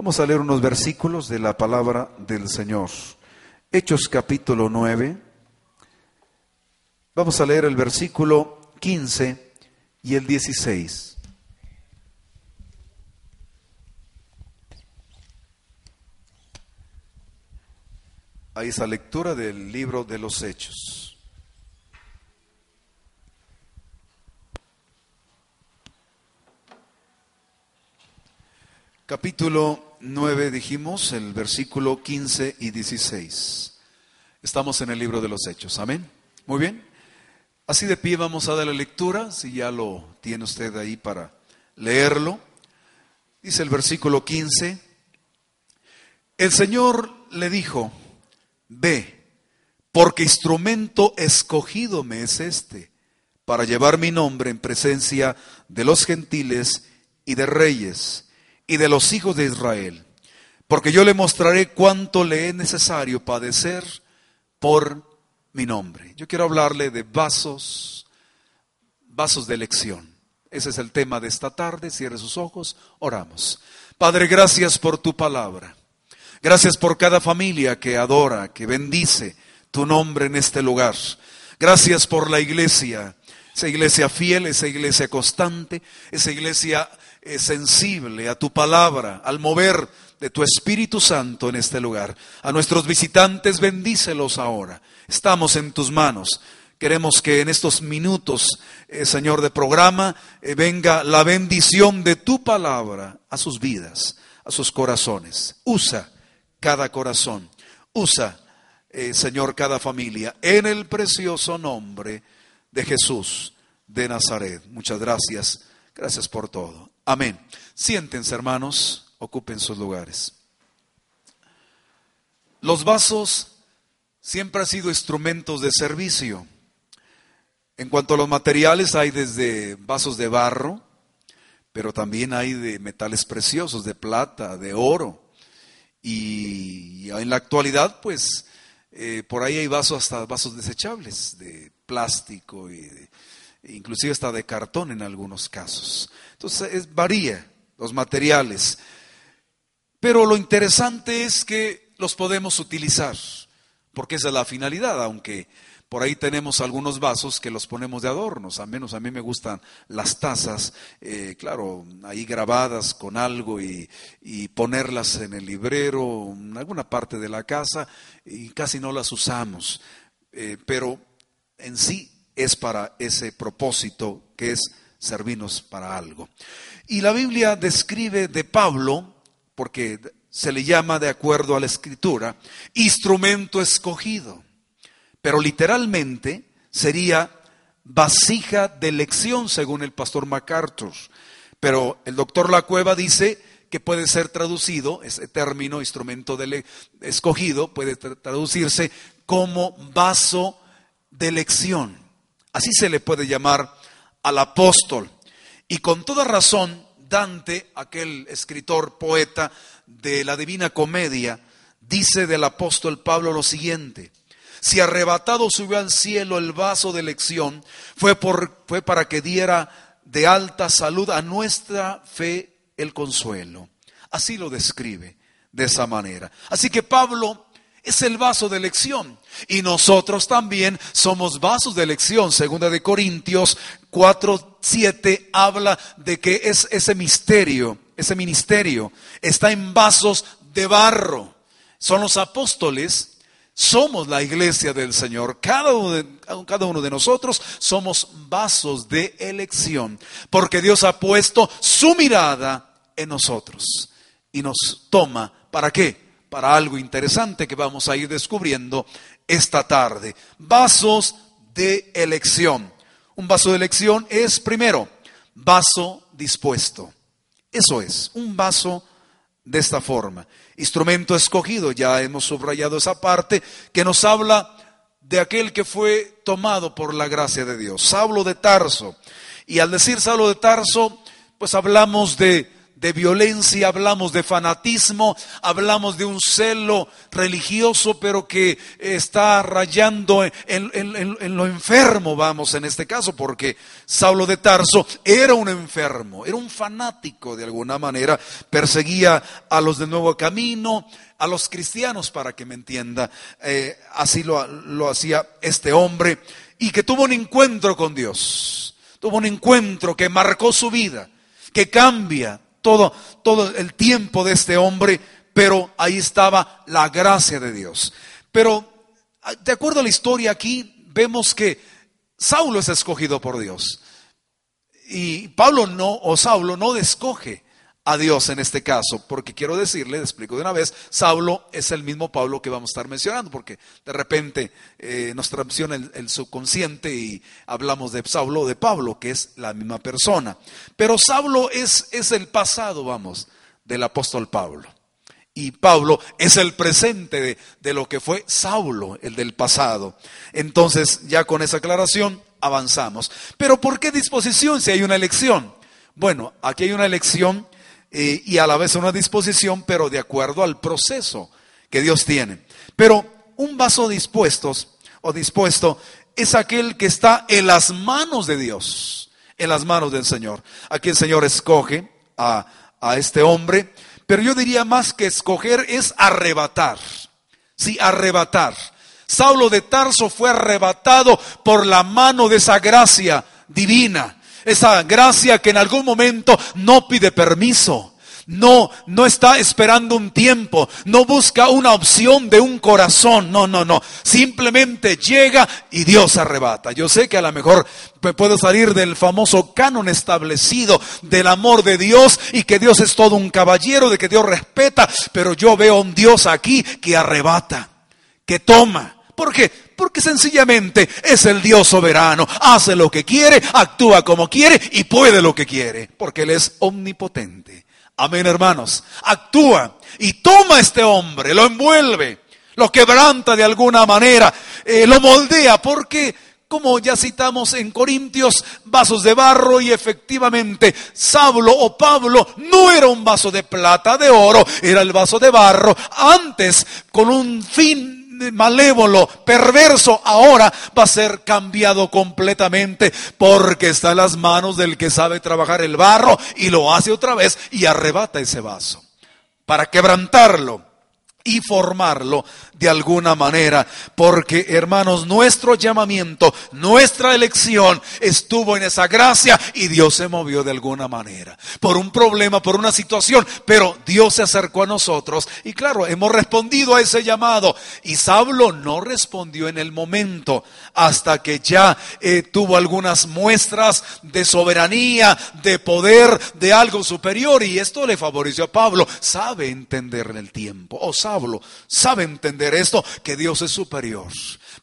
Vamos a leer unos versículos de la palabra del Señor. Hechos capítulo 9. Vamos a leer el versículo 15 y el 16. Hay esa lectura del libro de los Hechos. Capítulo 9 dijimos, el versículo 15 y 16. Estamos en el libro de los Hechos, amén. Muy bien. Así de pie vamos a dar la lectura, si ya lo tiene usted ahí para leerlo. Dice el versículo 15, el Señor le dijo, ve, porque instrumento escogido me es este, para llevar mi nombre en presencia de los gentiles y de reyes y de los hijos de Israel, porque yo le mostraré cuánto le es necesario padecer por mi nombre. Yo quiero hablarle de vasos, vasos de elección. Ese es el tema de esta tarde. Cierre sus ojos, oramos. Padre, gracias por tu palabra. Gracias por cada familia que adora, que bendice tu nombre en este lugar. Gracias por la iglesia, esa iglesia fiel, esa iglesia constante, esa iglesia es sensible a tu palabra, al mover de tu Espíritu Santo en este lugar. A nuestros visitantes bendícelos ahora. Estamos en tus manos. Queremos que en estos minutos, eh, Señor, de programa, eh, venga la bendición de tu palabra a sus vidas, a sus corazones. Usa cada corazón. Usa, eh, Señor, cada familia. En el precioso nombre de Jesús de Nazaret. Muchas gracias. Gracias por todo. Amén. Siéntense, hermanos, ocupen sus lugares. Los vasos siempre han sido instrumentos de servicio. En cuanto a los materiales, hay desde vasos de barro, pero también hay de metales preciosos, de plata, de oro. Y en la actualidad, pues, eh, por ahí hay vasos hasta vasos desechables, de plástico y de, inclusive hasta de cartón en algunos casos. Entonces es, varía los materiales. Pero lo interesante es que los podemos utilizar, porque esa es la finalidad, aunque por ahí tenemos algunos vasos que los ponemos de adornos, al menos a mí me gustan las tazas, eh, claro, ahí grabadas con algo y, y, ponerlas en el librero, en alguna parte de la casa, y casi no las usamos, eh, pero en sí es para ese propósito que es servirnos para algo. Y la Biblia describe de Pablo, porque se le llama de acuerdo a la escritura, instrumento escogido, pero literalmente sería vasija de elección según el pastor MacArthur. Pero el doctor Lacueva dice que puede ser traducido, ese término instrumento de escogido puede traducirse como vaso de elección. Así se le puede llamar al apóstol. Y con toda razón, Dante, aquel escritor, poeta de la Divina Comedia, dice del apóstol Pablo lo siguiente. Si arrebatado subió al cielo el vaso de elección, fue, por, fue para que diera de alta salud a nuestra fe el consuelo. Así lo describe de esa manera. Así que Pablo es el vaso de elección. Y nosotros también somos vasos de elección. Segunda de Corintios 4, 7 habla de que es ese misterio, ese ministerio, está en vasos de barro. Son los apóstoles, somos la iglesia del Señor. Cada uno cada uno de nosotros somos vasos de elección. Porque Dios ha puesto su mirada en nosotros. Y nos toma, ¿para qué? para algo interesante que vamos a ir descubriendo esta tarde. Vasos de elección. Un vaso de elección es, primero, vaso dispuesto. Eso es, un vaso de esta forma. Instrumento escogido, ya hemos subrayado esa parte que nos habla de aquel que fue tomado por la gracia de Dios, Saulo de Tarso. Y al decir Saulo de Tarso, pues hablamos de de violencia, hablamos de fanatismo, hablamos de un celo religioso, pero que está rayando en, lo enfermo, vamos, en este caso, porque Saulo de Tarso era un enfermo, era un fanático de alguna manera, perseguía a los del nuevo camino, a los cristianos, para que me entienda, eh, así lo, lo hacía este hombre, y que tuvo un encuentro con Dios, tuvo un encuentro que marcó su vida, que cambia, todo, todo el tiempo de este hombre, pero ahí estaba la gracia de Dios. Pero, de acuerdo a la historia aquí, vemos que Saulo es escogido por Dios. Y Pablo no, o Saulo no escoge a Dios en este caso, porque quiero decirle, le explico de una vez, Saulo es el mismo Pablo que vamos a estar mencionando, porque de repente eh, nos transiciona el, subconsciente y hablamos de Saulo o de Pablo, que es la misma persona. Pero Saulo es, es el pasado, vamos, del apóstol Pablo. Y Pablo es el presente de, de lo que fue Saulo, el del pasado. Entonces, ya con esa aclaración, avanzamos. Pero ¿por qué disposición si hay una elección? Bueno, aquí hay una elección eh, y a la vez una disposición, pero de acuerdo al proceso que Dios tiene. Pero un vaso dispuestos o dispuesto es aquel que está en las manos de Dios, en las manos del Señor. Aquí el Señor escoge a, a este hombre, pero yo diría más que escoger es arrebatar. Sí, arrebatar. Saulo de Tarso fue arrebatado por la mano de esa gracia divina esa gracia que en algún momento no pide permiso. No, no está esperando un tiempo, no busca una opción de un corazón, no, no, no, simplemente llega y Dios arrebata. Yo sé que a lo mejor me puedo salir del famoso canon establecido del amor de Dios y que Dios es todo un caballero, de que Dios respeta, pero yo veo a un Dios aquí que arrebata, que toma. ¿Por qué? Porque sencillamente es el Dios soberano. Hace lo que quiere, actúa como quiere y puede lo que quiere. Porque Él es omnipotente. Amén, hermanos. Actúa y toma a este hombre, lo envuelve, lo quebranta de alguna manera, eh, lo moldea. Porque como ya citamos en Corintios, vasos de barro y efectivamente Saulo o Pablo no era un vaso de plata, de oro, era el vaso de barro, antes con un fin malévolo, perverso, ahora va a ser cambiado completamente porque está en las manos del que sabe trabajar el barro y lo hace otra vez y arrebata ese vaso para quebrantarlo y formarlo de alguna manera, porque hermanos, nuestro llamamiento, nuestra elección estuvo en esa gracia y Dios se movió de alguna manera, por un problema, por una situación, pero Dios se acercó a nosotros y claro, hemos respondido a ese llamado. Y Saulo no respondió en el momento hasta que ya eh, tuvo algunas muestras de soberanía, de poder, de algo superior. Y esto le favoreció a Pablo, sabe entender en el tiempo, o Saulo sabe entender esto, que Dios es superior.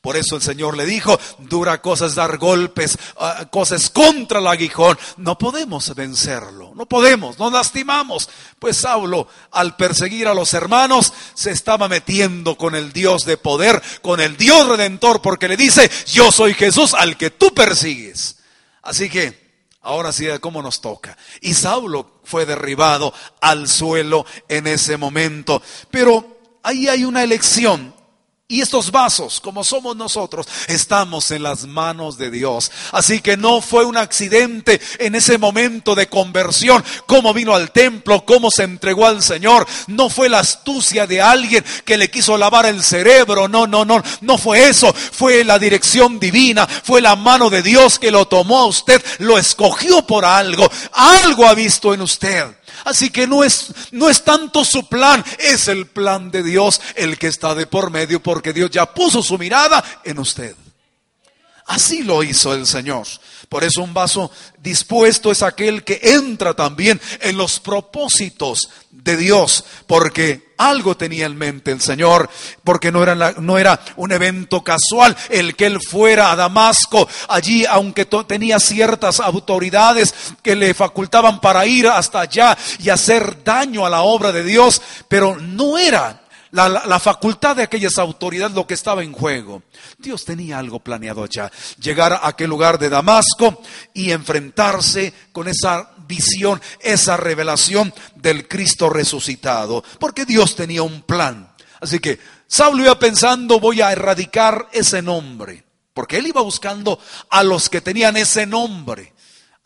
Por eso el Señor le dijo, dura cosas dar golpes, ah, cosas contra el aguijón. No podemos vencerlo, no podemos, no lastimamos. Pues Saulo, al perseguir a los hermanos, se estaba metiendo con el Dios de poder, con el Dios redentor, porque le dice, yo soy Jesús al que tú persigues. Así que, Ahora sí, ¿cómo nos toca? Y Saulo fue derribado al suelo en ese momento. Pero ahí hay una elección. Y estos vasos, como somos nosotros, estamos en las manos de Dios. Así que no fue un accidente en ese momento de conversión, cómo vino al templo, cómo se entregó al Señor. No fue la astucia de alguien que le quiso lavar el cerebro. No, no, no, no fue eso. Fue la dirección divina, fue la mano de Dios que lo tomó a usted, lo escogió por algo. Algo ha visto en usted. Así que no es, no es tanto su plan, es el plan de Dios el que está de por medio porque Dios ya puso su mirada en usted. Así lo hizo el Señor. Por eso un vaso dispuesto es aquel que entra también en los propósitos de Dios, porque algo tenía en mente el Señor, porque no era, no era un evento casual el que él fuera a Damasco. Allí, aunque tenía ciertas autoridades que le facultaban para ir hasta allá y hacer daño a la obra de Dios, pero no era la, facultad de aquellas autoridades lo que estaba en juego. Dios tenía algo planeado allá. Llegar a aquel lugar de Damasco y enfrentarse con esa visión, esa revelación del Cristo resucitado. Porque Dios tenía un plan. Así que Saulo iba pensando, voy a erradicar ese nombre. Porque él iba buscando a los que tenían ese nombre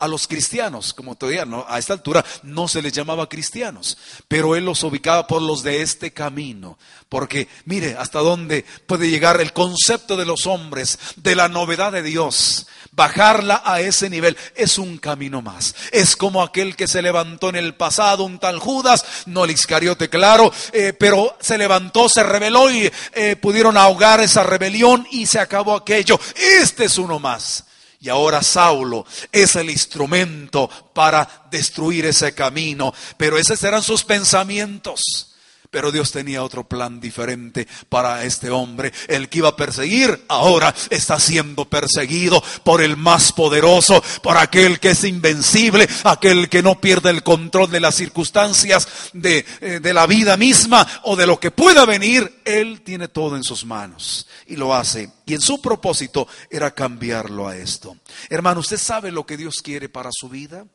a los cristianos, como todavía ¿no? a esta altura no se les llamaba cristianos, pero él los ubicaba por los de este camino, porque mire hasta dónde puede llegar el concepto de los hombres, de la novedad de Dios, bajarla a ese nivel es un camino más. Es como aquel que se levantó en el pasado, un tal Judas, no el Iscariote, claro, eh, pero se levantó, se rebeló y eh, pudieron ahogar esa rebelión y se acabó aquello. Este es uno más. Y ahora Saulo es el instrumento para destruir ese camino. Pero esos eran sus pensamientos. Pero Dios tenía otro plan diferente para este hombre. El que iba a perseguir ahora está siendo perseguido por el más poderoso, por aquel que es invencible, aquel que no pierde el control de las circunstancias de, eh, de la vida misma o de lo que pueda venir. Él tiene todo en sus manos y lo hace. Y en su propósito era cambiarlo a esto. Hermano, ¿usted sabe lo que Dios quiere para su vida?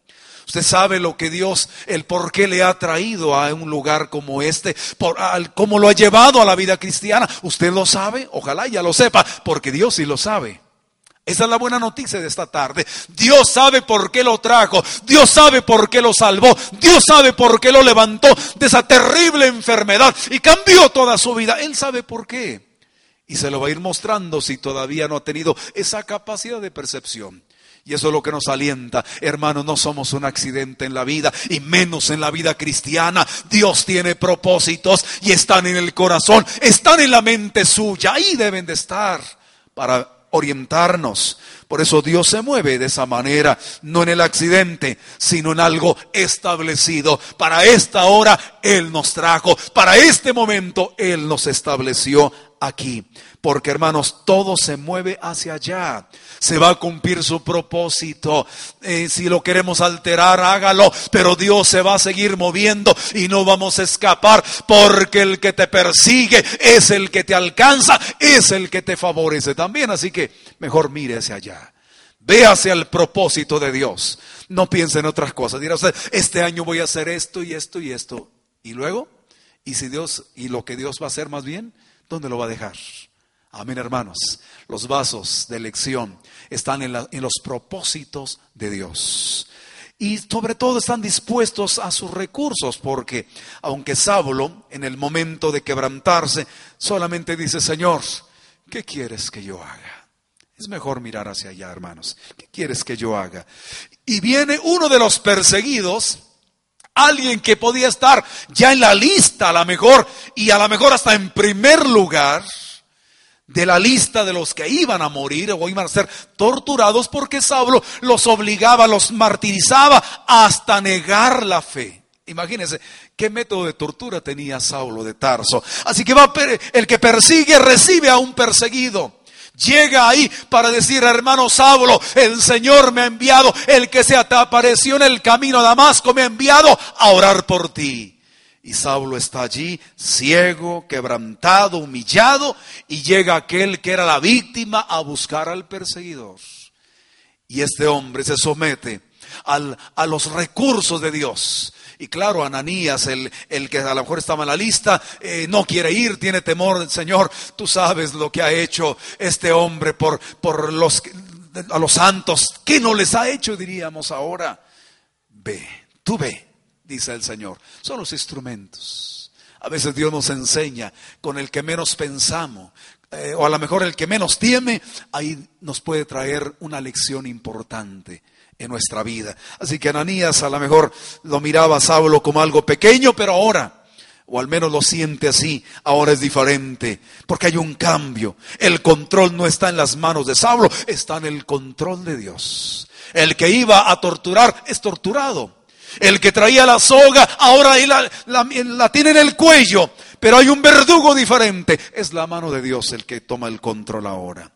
Usted sabe lo que Dios, el por qué le ha traído a un lugar como este, por, cómo lo ha llevado a la vida cristiana. ¿Usted lo sabe? Ojalá ya lo sepa, porque Dios sí lo sabe. Esa es la buena noticia de esta tarde. Dios sabe por qué lo trajo. Dios sabe por qué lo salvó. Dios sabe por qué lo levantó de esa terrible enfermedad y cambió toda su vida. Él sabe por qué. Y se lo va a ir mostrando si todavía no ha tenido esa capacidad de percepción. Y eso es lo que nos alienta. Hermanos, no somos un accidente en la vida y menos en la vida cristiana. Dios tiene propósitos y están en el corazón, están en la mente suya. Ahí deben de estar para orientarnos. Por eso Dios se mueve de esa manera, no en el accidente, sino en algo establecido. Para esta hora Él nos trajo, para este momento Él nos estableció aquí. Porque hermanos, todo se mueve hacia allá. Se va a cumplir su propósito. Eh, si lo queremos alterar, hágalo. Pero Dios se va a seguir moviendo y no vamos a escapar. Porque el que te persigue es el que te alcanza, es el que te favorece también. Así que mejor mire hacia allá. Ve hacia el propósito de Dios. No piense en otras cosas. Dirá usted, este año voy a hacer esto y esto y esto. Y luego, y si Dios, y lo que Dios va a hacer más bien, ¿dónde lo va a dejar? Amén, hermanos. Los vasos de elección están en, los propósitos de Dios. Y sobre todo están dispuestos a sus recursos, porque aunque Saulo, en el momento de quebrantarse, solamente dice, Señor, ¿qué quieres que yo haga? Es mejor mirar hacia allá, hermanos. ¿Qué quieres que yo haga? Y viene uno de los perseguidos, alguien que podía estar ya en la lista a lo mejor, y a lo mejor hasta en primer lugar, de la lista de los que iban a morir o iban a ser torturados porque Saulo los obligaba, los martirizaba hasta negar la fe. Imagínense qué método de tortura tenía Saulo de Tarso. Así que va el que persigue recibe a un perseguido. Llega ahí para decir, hermano Saulo, el Señor me ha enviado, el que se te apareció en el camino a Damasco me ha enviado a orar por ti. Y Saulo está allí, ciego, quebrantado, humillado, y llega aquel que era la víctima a buscar al perseguidor. Y este hombre se somete a los recursos de Dios. Y claro, Ananías, el, el, que a lo mejor estaba en la lista, eh, no quiere ir, tiene temor Señor. Tú sabes lo que ha hecho este hombre por, por los, a los santos. ¿Qué no les ha hecho, diríamos ahora? Ve, tú ve dice el Señor. Son los instrumentos. A veces Dios nos enseña con el que menos pensamos, eh, o a lo mejor el que menos tieme, ahí nos puede traer una lección importante en nuestra vida. Así que Ananías a lo mejor lo miraba a Saulo como algo pequeño, pero ahora, o al menos lo siente así, ahora es diferente, porque hay un cambio. El control no está en las manos de Saulo, está en el control de Dios. El que iba a torturar es torturado. El que traía la soga, ahora la, la, tiene en el cuello. Pero hay un verdugo diferente. Es la mano de Dios el que toma el control ahora.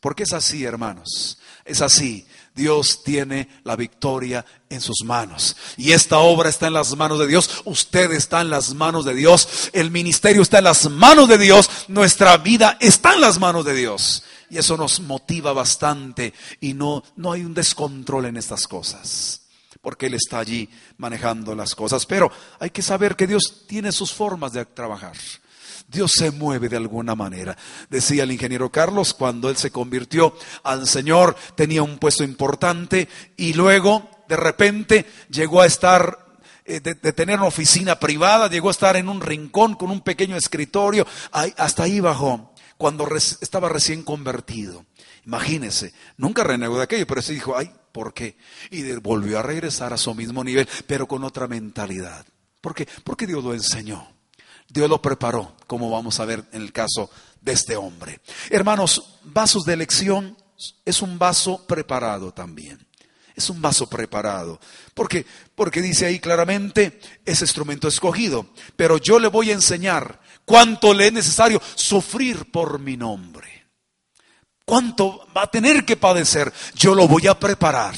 Porque es así, hermanos. Es así. Dios tiene la victoria en sus manos. Y esta obra está en las manos de Dios. Usted está en las manos de Dios. El ministerio está en las manos de Dios. Nuestra vida está en las manos de Dios. Y eso nos motiva bastante. Y no, no hay un descontrol en estas cosas. Porque Él está allí manejando las cosas. Pero hay que saber que Dios tiene sus formas de trabajar. Dios se mueve de alguna manera. Decía el ingeniero Carlos, cuando él se convirtió al Señor, tenía un puesto importante y luego, de repente, llegó a estar eh, de, tener una oficina privada, llegó a estar en un rincón con un pequeño escritorio, hasta ahí bajó, cuando estaba recién convertido. Imagínese, nunca renegó de aquello, pero se dijo, ay, ¿por qué? Y volvió a regresar a su mismo nivel, pero con otra mentalidad. ¿Por qué? Porque Dios lo enseñó. Dios lo preparó, como vamos a ver en el caso de este hombre. Hermanos, vasos de elección es un vaso preparado también. Es un vaso preparado. Porque dice ahí claramente, ese instrumento escogido. Pero yo le voy a enseñar cuánto le es necesario sufrir por mi nombre. Cuánto va a tener que padecer. Yo lo voy a preparar.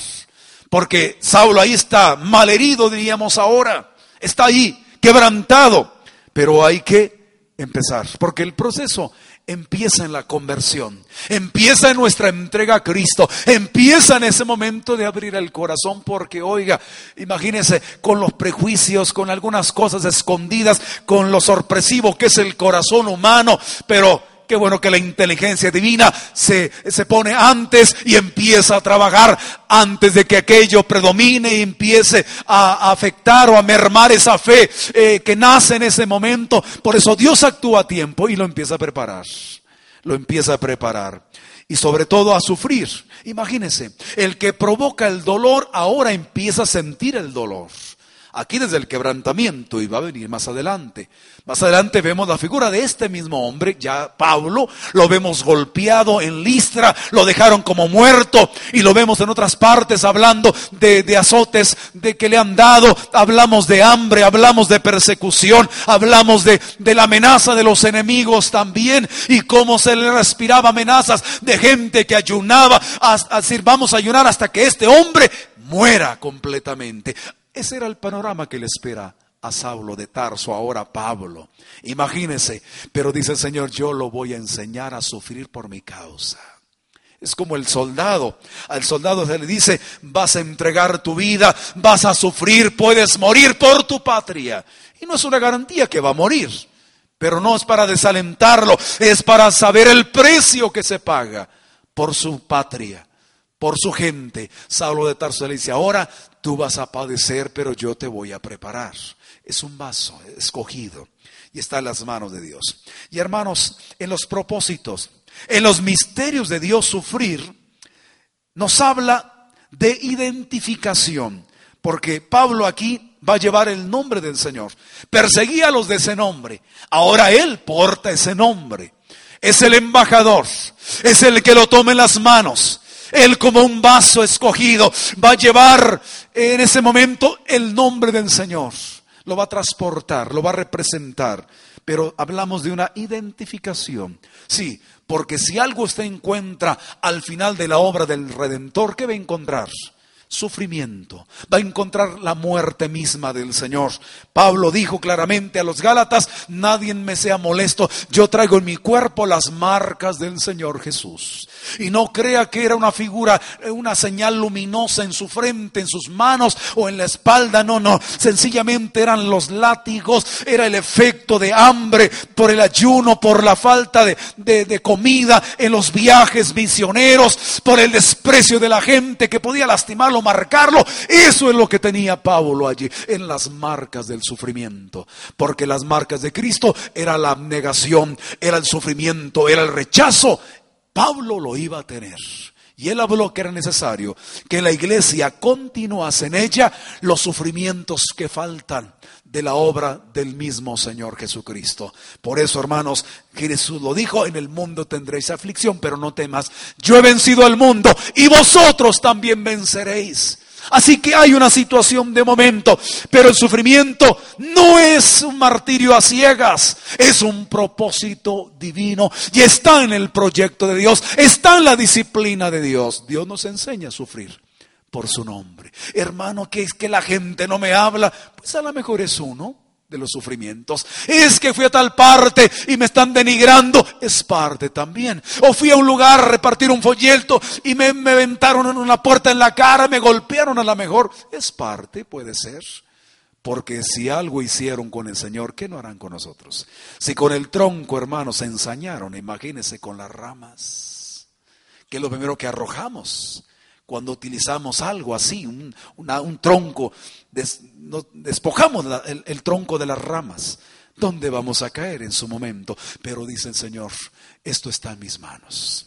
Porque Saulo ahí está malherido, diríamos ahora. Está ahí, quebrantado. Pero hay que empezar, porque el proceso empieza en la conversión, empieza en nuestra entrega a Cristo, empieza en ese momento de abrir el corazón, porque oiga, imagínese con los prejuicios, con algunas cosas escondidas, con lo sorpresivo que es el corazón humano, pero Qué bueno que la inteligencia divina se, se, pone antes y empieza a trabajar antes de que aquello predomine y empiece a, afectar o a mermar esa fe eh, que nace en ese momento. Por eso Dios actúa a tiempo y lo empieza a preparar. Lo empieza a preparar. Y sobre todo a sufrir. Imagínense, el que provoca el dolor ahora empieza a sentir el dolor. Aquí desde el quebrantamiento y va a venir más adelante. Más adelante vemos la figura de este mismo hombre, ya Pablo, lo vemos golpeado en Listra, lo dejaron como muerto y lo vemos en otras partes hablando de, azotes de que le han dado, hablamos de hambre, hablamos de persecución, hablamos de, la amenaza de los enemigos también y cómo se le respiraba amenazas de gente que ayunaba, a, a decir vamos a ayunar hasta que este hombre muera completamente. Ese era el panorama que le espera a Saulo de Tarso, ahora Pablo. Imagínese, pero dice el Señor, yo lo voy a enseñar a sufrir por mi causa. Es como el soldado. Al soldado se le dice, vas a entregar tu vida, vas a sufrir, puedes morir por tu patria. Y no es una garantía que va a morir, pero no es para desalentarlo, es para saber el precio que se paga por su patria por su gente. Saulo de Tarso le dice, ahora tú vas a padecer, pero yo te voy a preparar. Es un vaso escogido y está en las manos de Dios. Y hermanos, en los propósitos, en los misterios de Dios sufrir, nos habla de identificación, porque Pablo aquí va a llevar el nombre del Señor. Perseguía a los de ese nombre, ahora él porta ese nombre. Es el embajador, es el que lo toma en las manos, él como un vaso escogido va a llevar en ese momento el nombre del Señor. Lo va a transportar, lo va a representar. Pero hablamos de una identificación. Sí, porque si algo usted encuentra al final de la obra del Redentor, ¿qué va a encontrar? Sufrimiento, va a encontrar la muerte misma del Señor. Pablo dijo claramente a los Gálatas, nadie me sea molesto, yo traigo en mi cuerpo las marcas del Señor Jesús. Y no crea que era una figura, una señal luminosa en su frente, en sus manos o en la espalda. No, no. Sencillamente eran los látigos, era el efecto de hambre por el ayuno, por la falta de, de comida en los viajes misioneros, por el desprecio de la gente que podía lastimarlo, marcarlo. Eso es lo que tenía Pablo allí, en las marcas del sufrimiento. Porque las marcas de Cristo era la abnegación, era el sufrimiento, era el rechazo Pablo lo iba a tener. Y él habló que era necesario que la iglesia continuase en ella los sufrimientos que faltan de la obra del mismo Señor Jesucristo. Por eso, hermanos, Jesús lo dijo, en el mundo tendréis aflicción, pero no temas, yo he vencido al mundo y vosotros también venceréis. Así que hay una situación de momento, pero el sufrimiento no es un martirio a ciegas, es un propósito divino y está en el proyecto de Dios, está en la disciplina de Dios. Dios nos enseña a sufrir por su nombre. Hermano, que es que la gente no me habla, pues a lo mejor es uno de los sufrimientos. Es que fui a tal parte y me están denigrando, es parte también. O fui a un lugar a repartir un folleto y me, me ventaron en una puerta en la cara, me golpearon a la mejor, es parte, puede ser. Porque si algo hicieron con el Señor, ¿qué no harán con nosotros? Si con el tronco, hermanos, se ensañaron, imagínense con las ramas, que es lo primero que arrojamos cuando utilizamos algo así, un, tronco, despojamos el, tronco de las ramas. ¿Dónde vamos a caer en su momento? Pero dice el Señor, esto está en mis manos.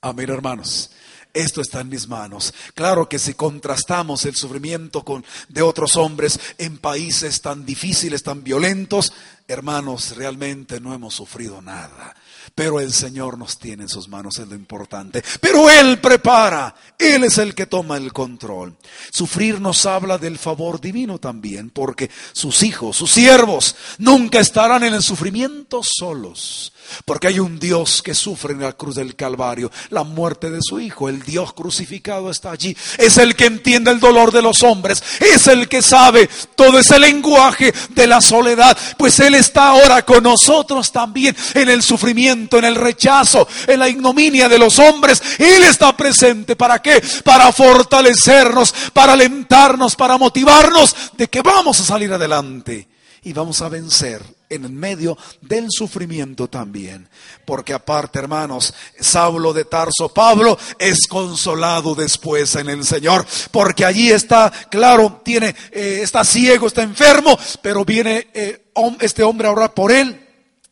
Amén, hermanos. Esto está en mis manos. Claro que si contrastamos el sufrimiento con, de otros hombres en países tan difíciles, tan violentos, hermanos, realmente no hemos sufrido nada. Pero el Señor nos tiene en sus manos, es lo importante. Pero Él prepara, Él es el que toma el control. Sufrir nos habla del favor divino también, porque sus hijos, sus siervos, nunca estarán en el sufrimiento solos. Porque hay un Dios que sufre en la cruz del Calvario la muerte de su Hijo. El Dios crucificado está allí. Es el que entiende el dolor de los hombres. Es el que sabe todo ese lenguaje de la soledad. Pues Él está ahora con nosotros también en el sufrimiento, en el rechazo, en la ignominia de los hombres. Él está presente. ¿Para qué? Para fortalecernos, para alentarnos, para motivarnos de que vamos a salir adelante y vamos a vencer en medio del sufrimiento también. Porque aparte, hermanos, Saulo de Tarso, Pablo, es consolado después en el Señor. Porque allí está, claro, tiene, eh, está ciego, está enfermo, pero viene eh, este hombre a orar por él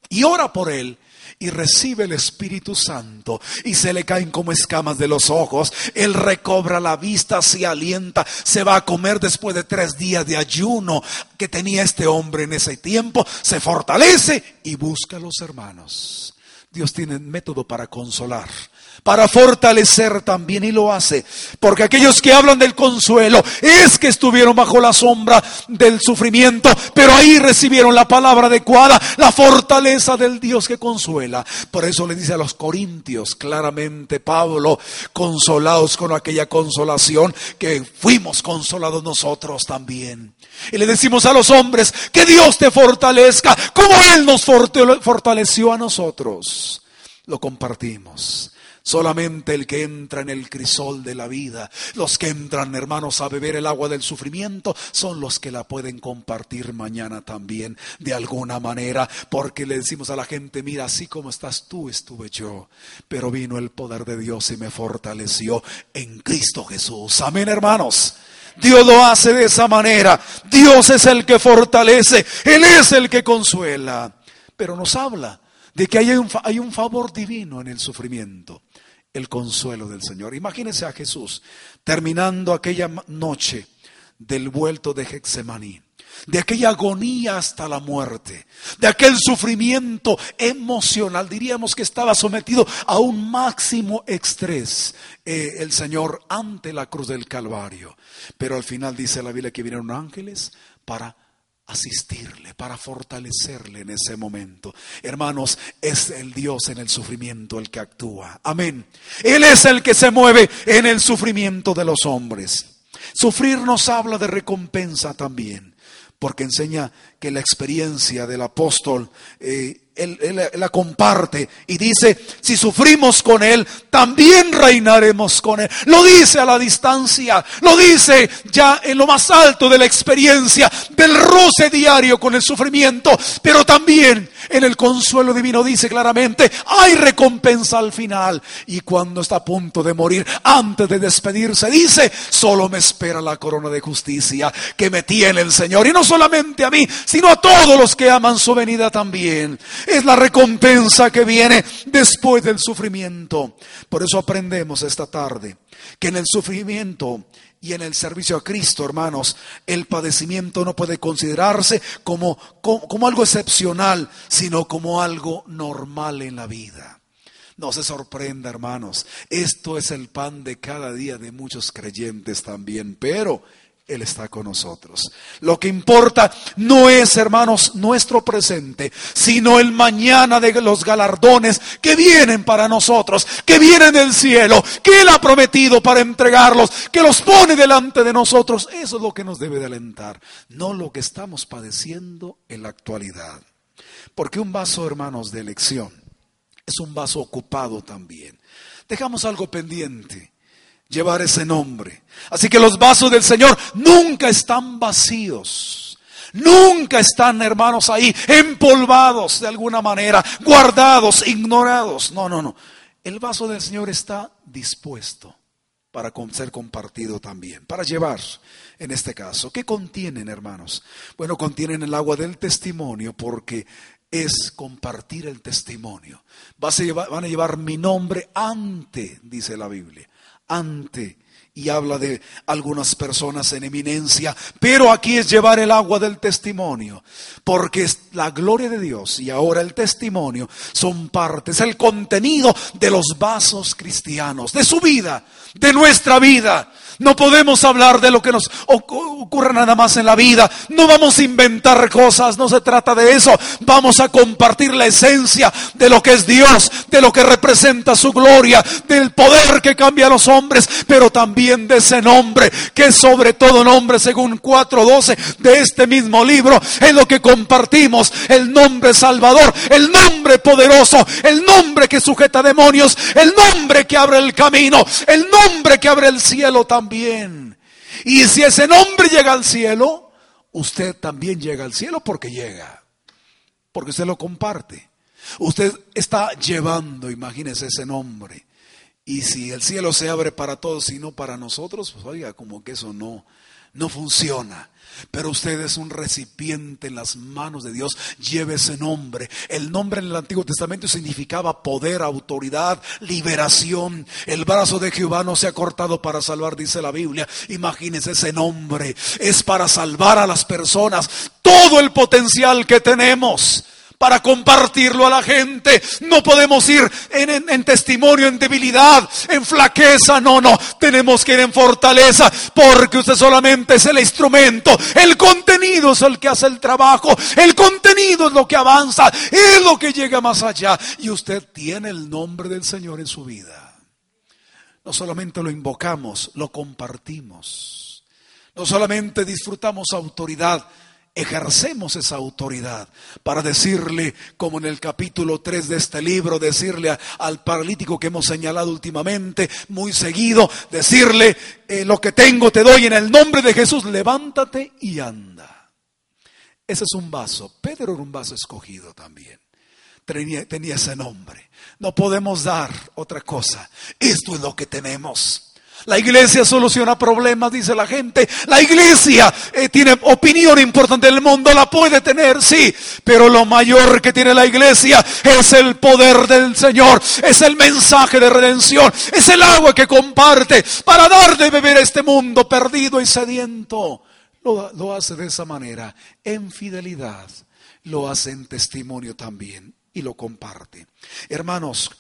y ora por él y recibe el Espíritu Santo y se le caen como escamas de los ojos. Él recobra la vista, se alienta, se va a comer después de tres días de ayuno que tenía este hombre en ese tiempo, se fortalece y busca a los hermanos. Dios tiene método para consolar para fortalecer también y lo hace. Porque aquellos que hablan del consuelo es que estuvieron bajo la sombra del sufrimiento, pero ahí recibieron la palabra adecuada, la fortaleza del Dios que consuela. Por eso le dice a los corintios claramente Pablo, consolados con aquella consolación que fuimos consolados nosotros también. Y le decimos a los hombres que Dios te fortalezca como Él nos fortaleció a nosotros. Lo compartimos. Solamente el que entra en el crisol de la vida, los que entran, hermanos, a beber el agua del sufrimiento, son los que la pueden compartir mañana también, de alguna manera, porque le decimos a la gente, mira, así como estás tú, estuve yo, pero vino el poder de Dios y me fortaleció en Cristo Jesús. Amén, hermanos. Dios lo hace de esa manera. Dios es el que fortalece, Él es el que consuela. Pero nos habla de que hay un, hay un favor divino en el sufrimiento el consuelo del Señor. Imagínense a Jesús terminando aquella noche del vuelto de Hexemaní, de aquella agonía hasta la muerte, de aquel sufrimiento emocional, diríamos que estaba sometido a un máximo estrés eh, el Señor ante la cruz del Calvario. Pero al final dice la Biblia que vinieron ángeles para asistirle, para fortalecerle en ese momento. Hermanos, es el Dios en el sufrimiento el que actúa. Amén. Él es el que se mueve en el sufrimiento de los hombres. Sufrir nos habla de recompensa también, porque enseña que la experiencia del apóstol eh, él, la comparte y dice, si sufrimos con Él, también reinaremos con Él. Lo dice a la distancia, lo dice ya en lo más alto de la experiencia, del roce diario con el sufrimiento, pero también en el consuelo divino dice claramente, hay recompensa al final. Y cuando está a punto de morir, antes de despedirse, dice, solo me espera la corona de justicia que me tiene el Señor. Y no solamente a mí, sino a todos los que aman su venida también. Es la recompensa que viene después del sufrimiento. Por eso aprendemos esta tarde que en el sufrimiento y en el servicio a Cristo, hermanos, el padecimiento no puede considerarse como, como, algo excepcional, sino como algo normal en la vida. No se sorprenda, hermanos. Esto es el pan de cada día de muchos creyentes también, pero Él está con nosotros. Lo que importa no es, hermanos, nuestro presente, sino el mañana de los galardones que vienen para nosotros, que vienen del cielo, que Él ha prometido para entregarlos, que los pone delante de nosotros. Eso es lo que nos debe de alentar, no lo que estamos padeciendo en la actualidad. Porque un vaso, hermanos, de elección es un vaso ocupado también. Dejamos algo pendiente, llevar ese nombre. Así que los vasos del Señor nunca están vacíos. Nunca están, hermanos, ahí empolvados de alguna manera, guardados, ignorados. No, no, no. El vaso del Señor está dispuesto para ser compartido también, para llevar en este caso. ¿Qué contienen, hermanos? Bueno, contienen el agua del testimonio porque es compartir el testimonio. van a llevar mi nombre ante, dice la Biblia, ante. Y habla de algunas personas en eminencia, pero aquí es llevar el agua del testimonio, porque es la gloria de Dios y ahora el testimonio son partes, el contenido de los vasos cristianos, de su vida, de nuestra vida. No podemos hablar de lo que nos ocurre nada más en la vida. No vamos a inventar cosas, no se trata de eso. Vamos a compartir la esencia de lo que es Dios, de lo que representa su gloria, del poder que cambia a los hombres, pero también de ese nombre, que sobre todo nombre, según 4.12 de este mismo libro, es lo que compartimos, el nombre Salvador, el nombre poderoso, el nombre que sujeta demonios, el nombre que abre el camino, el nombre que abre el cielo también Y si ese nombre llega al cielo, usted también llega al cielo porque llega. Porque usted lo comparte. Usted está llevando, imagínese ese nombre. Y si el cielo se abre para todos y no para nosotros, pues oiga, como que eso no, no funciona. Pero usted es un recipiente en las manos de Dios. Lleve ese nombre. El nombre en el Antiguo Testamento significaba poder, autoridad, liberación. El brazo de Jehová no se ha cortado para salvar, dice la Biblia. Imagínese ese nombre. Es para salvar a las personas. Todo el potencial que tenemos para compartirlo a la gente. No podemos ir en, testimonio, en debilidad, en flaqueza. No, no. Tenemos que ir en fortaleza porque usted solamente es el instrumento. El contenido es el que hace el trabajo. El contenido es lo que avanza. Es lo que llega más allá. Y usted tiene el nombre del Señor en su vida. No solamente lo invocamos, lo compartimos. No solamente disfrutamos autoridad, ejercemos esa autoridad para decirle, como en el capítulo 3 de este libro, decirle al paralítico que hemos señalado últimamente, muy seguido, decirle, eh, lo que tengo te doy en el nombre de Jesús, levántate y anda. Ese es un vaso. Pedro era un vaso escogido también. Tenía, tenía ese nombre. No podemos dar otra cosa. Esto es lo que tenemos. La iglesia soluciona problemas, dice la gente. La iglesia eh, tiene opinión importante en el mundo, la puede tener, sí. Pero lo mayor que tiene la iglesia es el poder del Señor, es el mensaje de redención, es el agua que comparte para dar de beber a este mundo perdido y sediento. Lo, lo hace de esa manera, en fidelidad. Lo hace en testimonio también y lo comparte. Hermanos,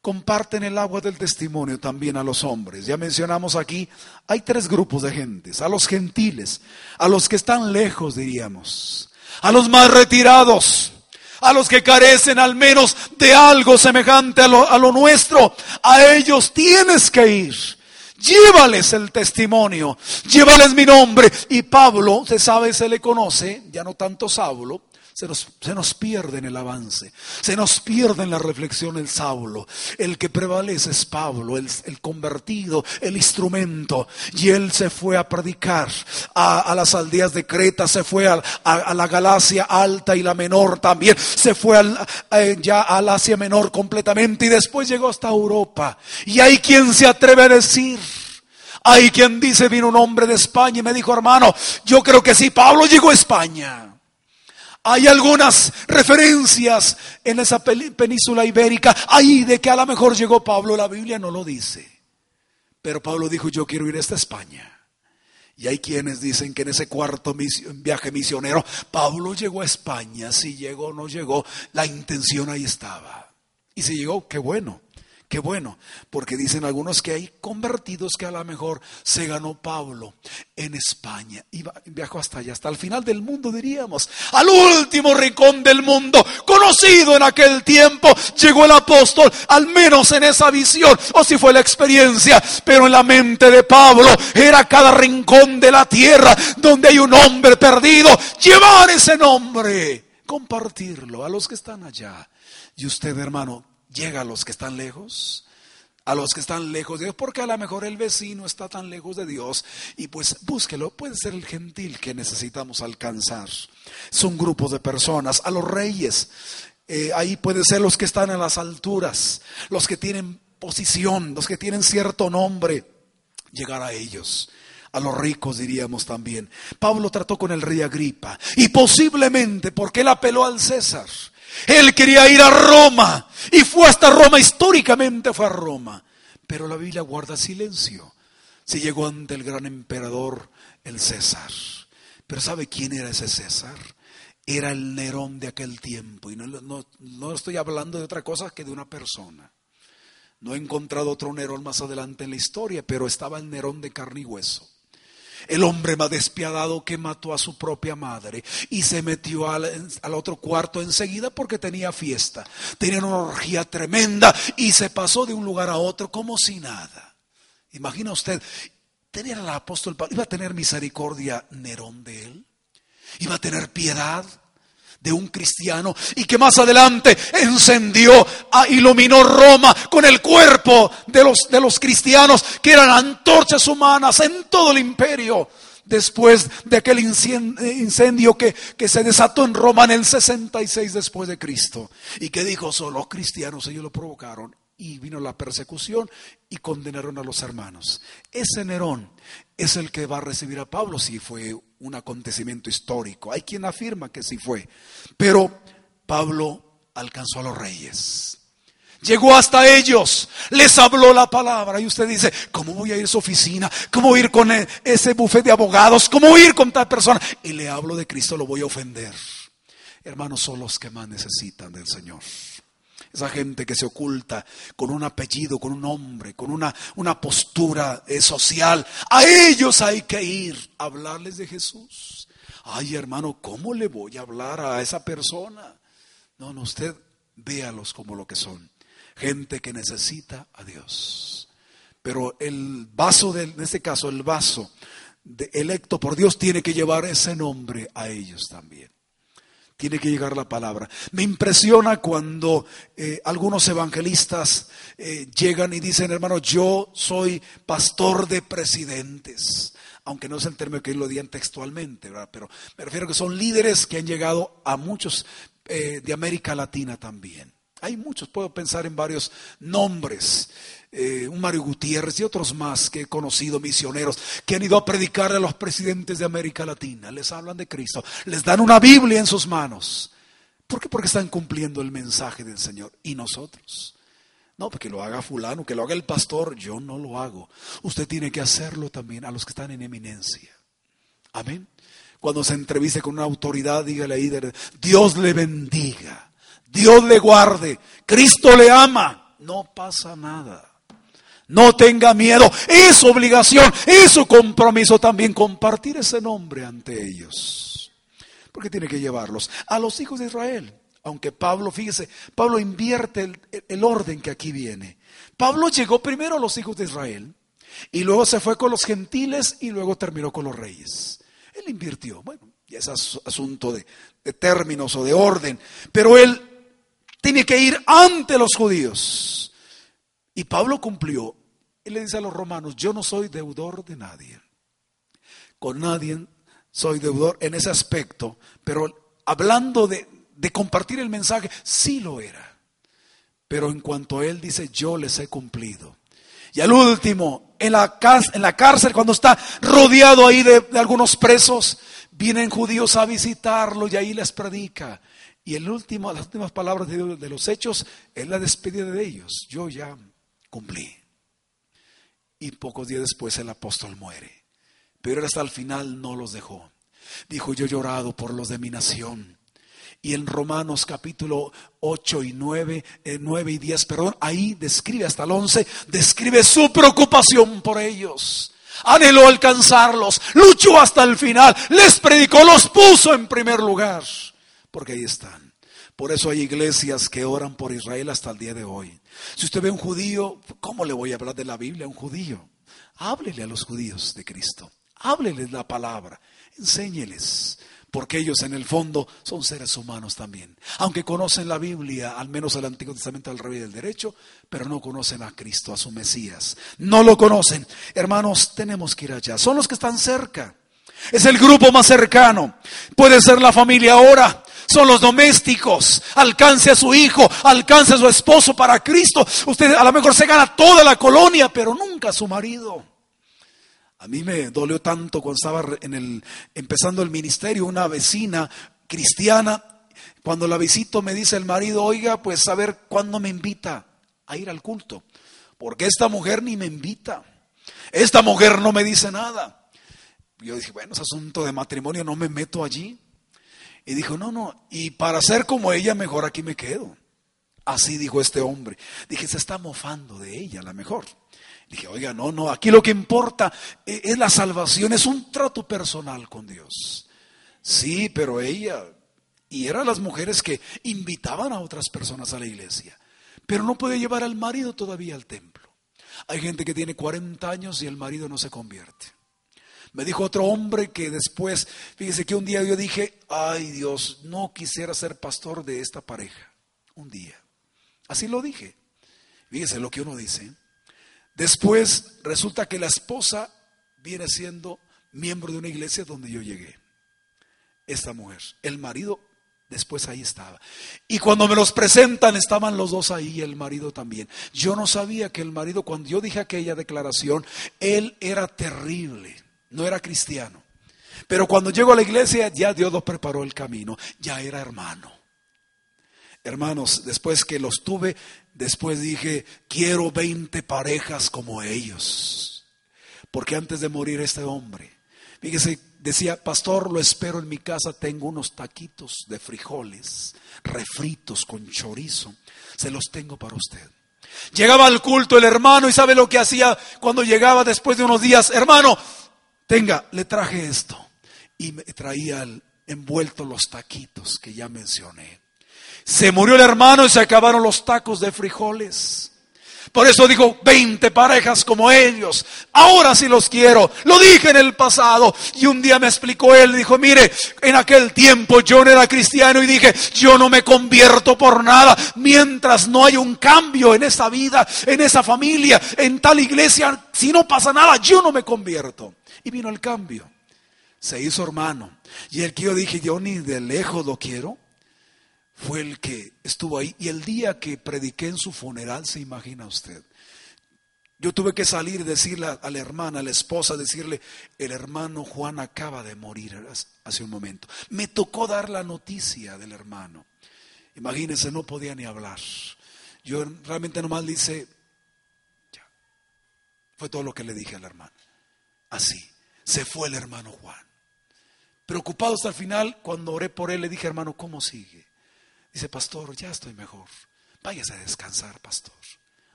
comparten el agua del testimonio también a los hombres. Ya mencionamos aquí, hay tres grupos de gentes, a los gentiles, a los que están lejos, diríamos, a los más retirados, a los que carecen al menos de algo semejante a lo, a lo nuestro, a ellos tienes que ir. Llévales el testimonio, llévales mi nombre. Y Pablo, se sabe, se le conoce, ya no tanto Saulo, se nos, pierde en el avance, se nos pierde en la reflexión el Saulo. El que prevalece es Pablo, el, convertido, el instrumento. Y él se fue a predicar a, las aldeas de Creta, se fue a, la Galacia alta y la menor también, se fue ya al Asia menor completamente y después llegó hasta Europa. Y hay quien se atreve a decir, hay quien dice, vino un hombre de España y me dijo, hermano, yo creo que sí, Pablo llegó a España. Hay algunas referencias en esa península ibérica, ahí de que a lo mejor llegó Pablo, la Biblia no lo dice. Pero Pablo dijo, yo quiero ir hasta España. Y hay quienes dicen que en ese cuarto viaje misionero, Pablo llegó a España, si llegó o no llegó, la intención ahí estaba. Y si llegó, qué bueno. Qué bueno, porque dicen algunos que hay convertidos que a lo mejor se ganó Pablo en España. y viajó hasta allá, hasta el final del mundo diríamos, al último rincón del mundo, conocido en aquel tiempo, llegó el apóstol, al menos en esa visión, o si fue la experiencia, pero en la mente de Pablo era cada rincón de la tierra donde hay un hombre perdido, llevar ese nombre, compartirlo a los que están allá. Y usted, hermano, llega a los que están lejos, a los que están lejos de Dios, porque a lo mejor el vecino está tan lejos de Dios y pues búsquelo, puede ser el gentil que necesitamos alcanzar. Son grupos de personas, a los reyes, eh, ahí pueden ser los que están en las alturas, los que tienen posición, los que tienen cierto nombre, llegar a ellos a los ricos diríamos también. Pablo trató con el rey Agripa y posiblemente porque él apeló al César él quería ir a Roma y fue hasta Roma, históricamente fue a Roma. Pero la Biblia guarda silencio. Se llegó ante el gran emperador, el César. Pero ¿sabe quién era ese César? Era el Nerón de aquel tiempo. Y no, no estoy hablando de otra cosa que de una persona. No he encontrado otro Nerón más adelante en la historia, pero estaba el Nerón de carne y hueso el hombre más despiadado que mató a su propia madre y se metió al, otro cuarto enseguida porque tenía fiesta. Tenía una orgía tremenda y se pasó de un lugar a otro como si nada. Imagina usted, tenía el apóstol iba a tener misericordia Nerón de él, iba a tener piedad de un cristiano y que más adelante encendió, iluminó Roma con el cuerpo de los, de los cristianos que eran antorchas humanas en todo el imperio. Después de aquel incendio que, que se desató en Roma en el 66 después de Cristo. Y que dijo, solo los cristianos ellos lo provocaron y vino la persecución y condenaron a los hermanos. Ese Nerón es el que va a recibir a Pablo si fue un acontecimiento histórico. Hay quien afirma que sí fue, pero Pablo alcanzó a los reyes. Llegó hasta ellos, les habló la palabra y usted dice, ¿cómo voy a ir a su oficina? ¿Cómo voy a ir con e-, ese bufete de abogados? ¿Cómo voy a ir con tal persona? Y le hablo de Cristo, lo voy a ofender. Hermanos, son los que más necesitan del Señor. Esa gente que se oculta con un apellido, con un nombre, con una, una postura eh, social. A ellos hay que ir a hablarles de Jesús. Ay, hermano, ¿cómo le voy a hablar a esa persona? No, no, usted véalos como lo que son. Gente que necesita a Dios. Pero el vaso, de, en este caso, el vaso de, electo por Dios tiene que llevar ese nombre a ellos también tiene que llegar la palabra. Me impresiona cuando eh, algunos evangelistas eh, llegan y dicen, hermano, yo soy pastor de presidentes. Aunque no es el término que lo digan textualmente, pero me refiero a que son líderes que han llegado a muchos eh, de América Latina también. Hay muchos, puedo pensar en varios nombres. Eh, un Mario Gutiérrez y otros más que he conocido, misioneros, que han ido a predicar a los presidentes de América Latina. Les hablan de Cristo, les dan una Biblia en sus manos. ¿Por qué? Porque están cumpliendo el mensaje del Señor. ¿Y nosotros? No, porque lo haga fulano, que lo haga el pastor, yo no lo hago. Usted tiene que hacerlo también a los que están en eminencia. Amén. Cuando se entreviste con una autoridad, dígale ahí, Dios le bendiga, Dios le guarde, Cristo le ama. No pasa nada. No tenga miedo. Es obligación, es su compromiso también compartir ese nombre ante ellos. Porque tiene que llevarlos a los hijos de Israel. Aunque Pablo, fíjese, Pablo invierte el, orden que aquí viene. Pablo llegó primero a los hijos de Israel y luego se fue con los gentiles y luego terminó con los reyes. Él invirtió, bueno, ya es asunto de, de términos o de orden, pero él tiene que ir ante los judíos. Y Pablo cumplió y le dice a los romanos, yo no soy deudor de nadie. Con nadie soy deudor en ese aspecto, pero hablando de, compartir el mensaje, sí lo era. Pero en cuanto a él dice, yo les he cumplido. Y al último, en la, en la cárcel, cuando está rodeado ahí de, de, algunos presos, vienen judíos a visitarlo y ahí les predica. Y el último, las últimas palabras de, de los hechos es la despedida de ellos. Yo ya cumplí y pocos días después el apóstol muere. Pero hasta el final no los dejó. Dijo, yo he llorado por los de mi nación Y en Romanos capítulo 8 y 9, 9 eh, y 10, perdón, ahí describe hasta el 11, describe su preocupación por ellos. Anheló alcanzarlos, luchó hasta el final, les predicó, los puso en primer lugar, porque ahí están. Por eso hay iglesias que oran por Israel hasta el día de hoy. Si usted ve a un judío, ¿cómo le voy a hablar de la Biblia a un judío? Háblele a los judíos de Cristo, hábleles la palabra, enséñeles porque ellos en el fondo son seres humanos también. Aunque conocen la Biblia, al menos el Antiguo Testamento al revés del derecho, pero no conocen a Cristo, a su Mesías. No lo conocen. Hermanos, tenemos que ir allá. Son los que están cerca. Es el grupo más cercano. Puede ser la familia ahora. Son los domésticos. Alcance a su hijo, alcance a su esposo para Cristo. Usted a lo mejor se gana toda la colonia, pero nunca a su marido. A mí me dolió tanto cuando estaba en el, empezando el ministerio, una vecina cristiana, cuando la visito me dice el marido, oiga, pues a ver cuándo me invita a ir al culto, porque esta mujer ni me invita, esta mujer no me dice nada. Yo dije, bueno, es asunto de matrimonio, no me meto allí. Y dijo, no, no, y para ser como ella, mejor aquí me quedo. Así dijo este hombre. Dije, se está mofando de ella, la mejor. Dije, oiga, no, no, aquí lo que importa e, es la salvación, es un trato personal con Dios. Sí, pero ella, y eran las mujeres que invitaban a otras personas a la iglesia, pero no puede llevar al marido todavía al templo. Hay gente que tiene 40 años y el marido no se convierte. Me dijo otro hombre que después, fíjese que un día yo dije, ay Dios, no quisiera ser pastor de esta pareja. Un día. Así lo dije. Fíjese lo que uno dice. Después resulta que la esposa viene siendo miembro de una iglesia donde yo llegué. Esta mujer. El marido después ahí estaba. Y cuando me los presentan estaban los dos ahí el marido también. Yo no sabía que el marido, cuando yo dije aquella declaración, él era terrible, no era cristiano. Pero cuando llego a la iglesia ya Dios los preparó el camino, ya era hermano. Hermanos, después que los tuve, después dije, quiero 20 parejas como ellos. Porque antes de morir este hombre, fíjese, decía, pastor, lo espero en mi casa, tengo unos taquitos de frijoles, refritos con chorizo, se los tengo para usted. Llegaba al culto el hermano y sabe lo que hacía cuando llegaba después de unos días, hermano, tenga, le traje esto. Y me traía envuelto los taquitos que ya mencioné. Se murió el hermano y se acabaron los tacos de frijoles. Por eso dijo, 20 parejas como ellos. Ahora sí los quiero. Lo dije en el pasado. Y un día me explicó él, dijo, mire, en aquel tiempo yo no era cristiano y dije, yo no me convierto por nada. Mientras no hay un cambio en esa vida, en esa familia, en tal iglesia, si no pasa nada, yo no me convierto. Y vino el cambio. Se hizo hermano. Y el que yo dije, yo ni de lejos lo quiero fue el que estuvo ahí. Y el día que prediqué en su funeral, se imagina usted. Yo tuve que salir y decirle a la hermana, a la esposa, decirle, el hermano Juan acaba de morir hace un momento. Me tocó dar la noticia del hermano. Imagínense, no podía ni hablar. Yo realmente nomás le ya. Fue todo lo que le dije al hermano. Así, se fue el hermano Juan. Preocupado hasta el final, cuando oré por él, le dije, hermano, ¿cómo sigue? Dice, pastor, ya estoy mejor. Váyase a descansar, pastor.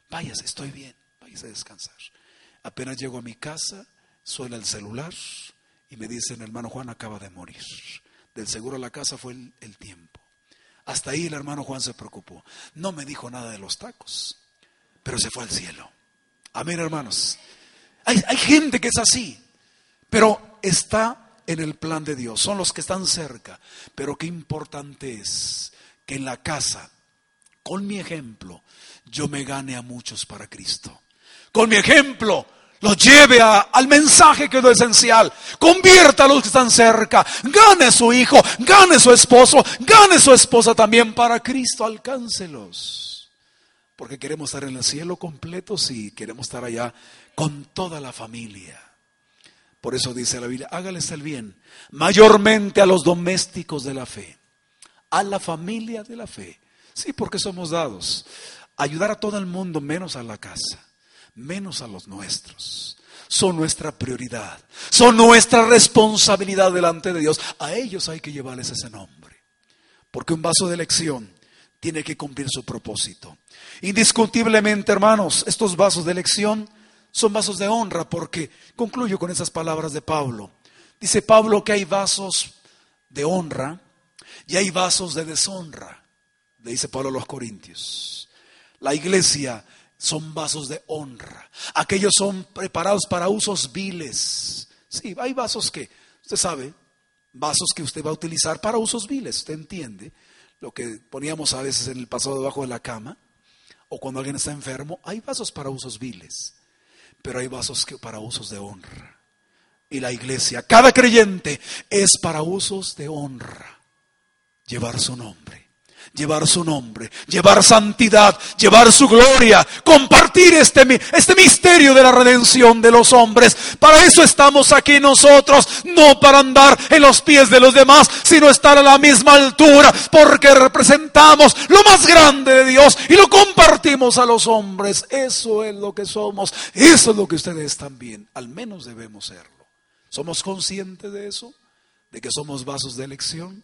Váyase, estoy bien. Váyase a descansar. Apenas llego a mi casa, suena el celular y me dicen, hermano Juan acaba de morir. Del seguro a la casa fue el, tiempo. Hasta ahí el hermano Juan se preocupó. No me dijo nada de los tacos, pero se fue al cielo. Amén, hermanos. Hay, hay gente que es así, pero está en el plan de Dios. Son los que están cerca. Pero qué importante es que en la casa, con mi ejemplo, yo me gane a muchos para Cristo. Con mi ejemplo, los lleve al mensaje que es lo esencial. Convierta a los que están cerca. Gane su hijo, gane su esposo, gane su esposa también para Cristo. Alcáncelos. Porque queremos estar en el cielo completo, y queremos estar allá con toda la familia. Por eso dice la Biblia, hágales el bien, mayormente a los domésticos de la fe a la familia de la fe. Sí, porque somos dados. Ayudar a todo el mundo menos a la casa, menos a los nuestros. Son nuestra prioridad, son nuestra responsabilidad delante de Dios. A ellos hay que llevarles ese nombre. porque un vaso de elección tiene que cumplir su propósito. Indiscutiblemente, hermanos, estos vasos de elección son vasos de honra, porque concluyo con esas palabras de Pablo. Dice Pablo que hay vasos de honra y hay vasos de deshonra, le dice Pablo a los Corintios. La iglesia son vasos de honra. Aquellos son preparados para usos viles. Sí, hay vasos que, usted sabe, vasos que usted va a utilizar para usos viles, usted entiende lo que poníamos a veces en el pasado debajo de la cama, o cuando alguien está enfermo, hay vasos para usos viles, pero hay vasos que para usos de honra. Y la iglesia, cada creyente es para usos de honra, llevar su nombre llevar su nombre, llevar santidad, llevar su gloria, compartir este, este misterio de la redención de los hombres. Para eso estamos aquí nosotros, no para andar en los pies de los demás, sino estar a la misma altura, porque representamos lo más grande de Dios y lo compartimos a los hombres. Eso es lo que somos, eso es lo que ustedes también, al menos debemos serlo. ¿Somos conscientes de eso? ¿De que somos vasos de elección?